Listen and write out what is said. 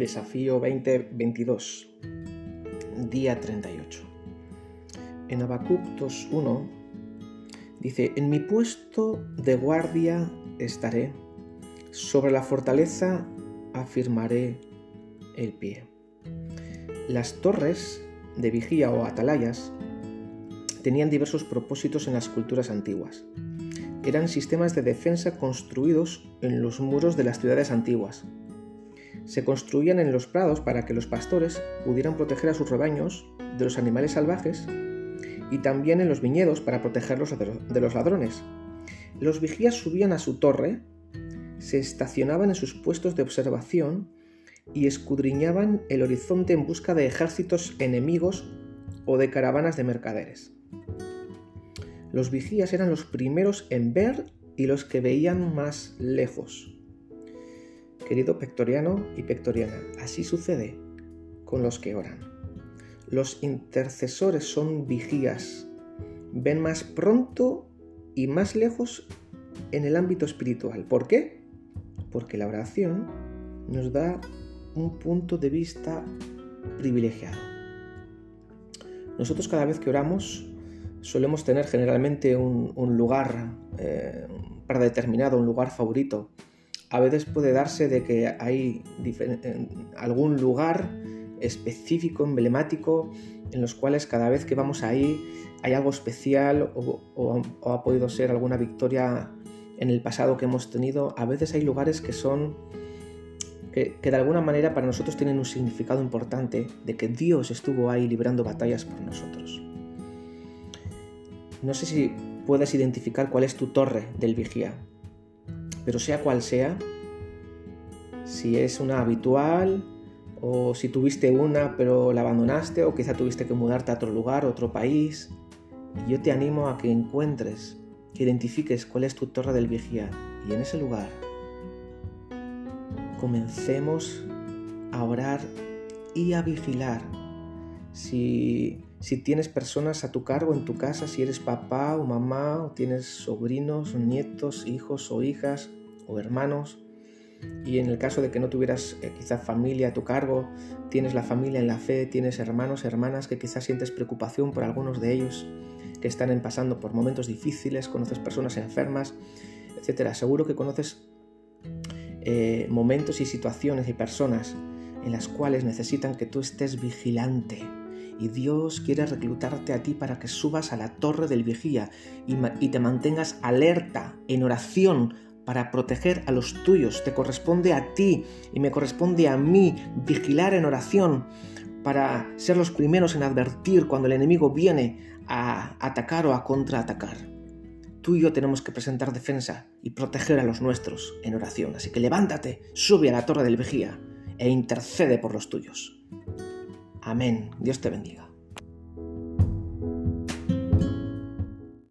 Desafío 2022, día 38. En Habacuc 2.1 dice, en mi puesto de guardia estaré, sobre la fortaleza afirmaré el pie. Las torres de vigía o atalayas tenían diversos propósitos en las culturas antiguas. Eran sistemas de defensa construidos en los muros de las ciudades antiguas, se construían en los prados para que los pastores pudieran proteger a sus rebaños de los animales salvajes y también en los viñedos para protegerlos de los ladrones. Los vigías subían a su torre, se estacionaban en sus puestos de observación y escudriñaban el horizonte en busca de ejércitos enemigos o de caravanas de mercaderes. Los vigías eran los primeros en ver y los que veían más lejos. Querido pectoriano y pectoriana, así sucede con los que oran. Los intercesores son vigías, ven más pronto y más lejos en el ámbito espiritual. ¿Por qué? Porque la oración nos da un punto de vista privilegiado. Nosotros cada vez que oramos solemos tener generalmente un, lugar eh, para determinado, un lugar favorito a veces puede darse de que hay algún lugar específico, emblemático, en los cuales cada vez que vamos ahí hay algo especial o, ha podido ser alguna victoria en el pasado que hemos tenido. A veces hay lugares que son, que, que de alguna manera para nosotros tienen un significado importante de que Dios estuvo ahí librando batallas por nosotros. No sé si puedes identificar cuál es tu torre del vigía. Pero sea cual sea, si es una habitual o si tuviste una pero la abandonaste o quizá tuviste que mudarte a otro lugar, otro país, yo te animo a que encuentres, que identifiques cuál es tu torre del vigía y en ese lugar comencemos a orar y a vigilar. Si tienes personas a tu cargo en tu casa, si eres papá o mamá, o tienes sobrinos, nietos, hijos o hijas o hermanos, y en el caso de que no tuvieras eh, quizás familia a tu cargo, tienes la familia en la fe, tienes hermanos, hermanas que quizás sientes preocupación por algunos de ellos que están pasando por momentos difíciles, conoces personas enfermas, etc. Seguro que conoces eh, momentos y situaciones y personas en las cuales necesitan que tú estés vigilante, y Dios quiere reclutarte a ti para que subas a la torre del vigía y, te mantengas alerta en oración para proteger a los tuyos. Te corresponde a ti y me corresponde a mí vigilar en oración para ser los primeros en advertir cuando el enemigo viene a atacar o a contraatacar. Tú y yo tenemos que presentar defensa y proteger a los nuestros en oración. Así que levántate, sube a la torre del vigía e intercede por los tuyos. Amén. Dios te bendiga.